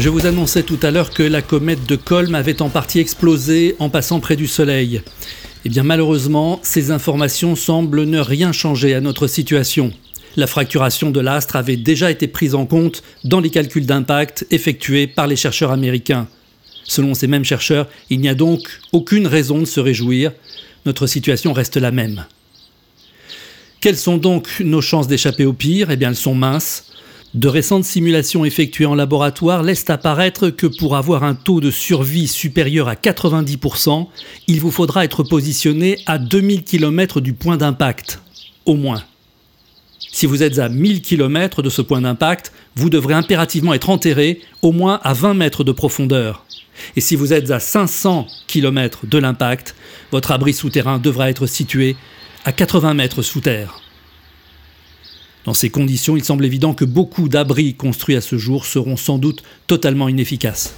Je vous annonçais tout à l'heure que la comète de Colm avait en partie explosé en passant près du Soleil. Eh bien malheureusement, ces informations semblent ne rien changer à notre situation. La fracturation de l'astre avait déjà été prise en compte dans les calculs d'impact effectués par les chercheurs américains. Selon ces mêmes chercheurs, il n'y a donc aucune raison de se réjouir. Notre situation reste la même. Quelles sont donc nos chances d'échapper au pire? Eh bien elles sont minces. De récentes simulations effectuées en laboratoire laissent apparaître que pour avoir un taux de survie supérieur à 90%, il vous faudra être positionné à 2000 km du point d'impact, au moins. Si vous êtes à 1000 km de ce point d'impact, vous devrez impérativement être enterré au moins à 20 mètres de profondeur. Et si vous êtes à 500 km de l'impact, votre abri souterrain devra être situé à 80 mètres sous terre. Dans ces conditions, il semble évident que beaucoup d'abris construits à ce jour seront sans doute totalement inefficaces.